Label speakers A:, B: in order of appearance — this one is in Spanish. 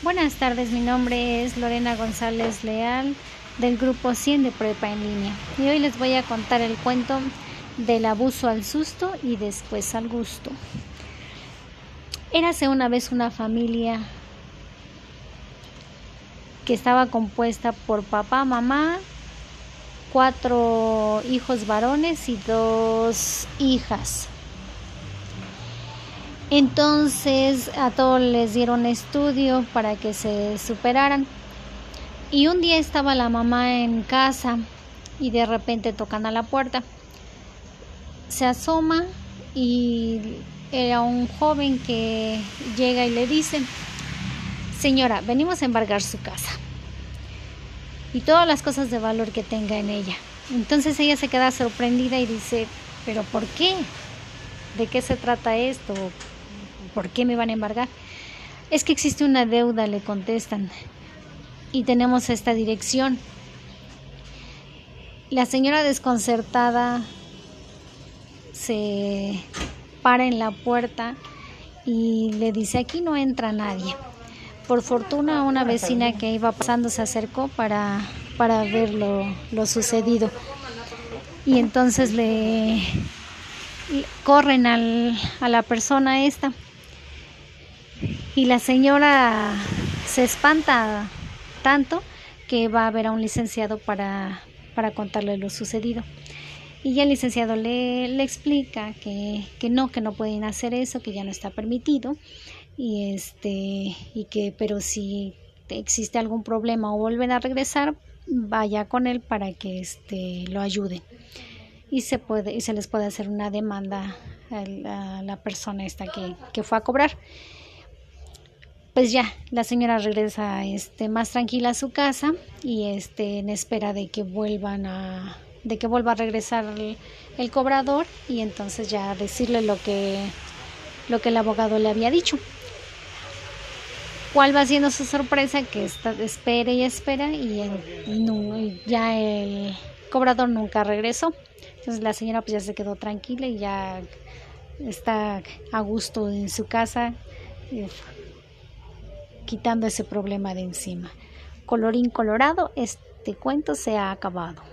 A: Buenas tardes, mi nombre es Lorena González Leal del grupo 100 de Prepa en línea y hoy les voy a contar el cuento del abuso al susto y después al gusto. Érase una vez una familia que estaba compuesta por papá, mamá, cuatro hijos varones y dos hijas. Entonces a todos les dieron estudio para que se superaran. Y un día estaba la mamá en casa y de repente tocan a la puerta. Se asoma y era un joven que llega y le dice, señora, venimos a embargar su casa y todas las cosas de valor que tenga en ella. Entonces ella se queda sorprendida y dice, pero ¿por qué? ¿De qué se trata esto? ¿Por qué me van a embargar? Es que existe una deuda, le contestan, y tenemos esta dirección. La señora desconcertada se para en la puerta y le dice, aquí no entra nadie. Por fortuna una vecina que iba pasando se acercó para, para ver lo, lo sucedido. Y entonces le, corren al, a la persona esta y la señora se espanta tanto que va a ver a un licenciado para, para contarle lo sucedido. Y ya el licenciado le, le explica que, que, no, que no pueden hacer eso, que ya no está permitido, y este, y que, pero si existe algún problema o vuelven a regresar, vaya con él para que este lo ayude. Y se puede, y se les puede hacer una demanda a la, persona esta que, que fue a cobrar pues ya la señora regresa este más tranquila a su casa y este en espera de que vuelvan a de que vuelva a regresar el, cobrador y entonces ya decirle lo que lo que el abogado le había dicho. Cuál va siendo su sorpresa que está espera y espera y, no, y ya el cobrador nunca regresó. Entonces la señora pues ya se quedó tranquila y ya está a gusto en su casa quitando ese problema de encima. Colorín colorado, este cuento se ha acabado.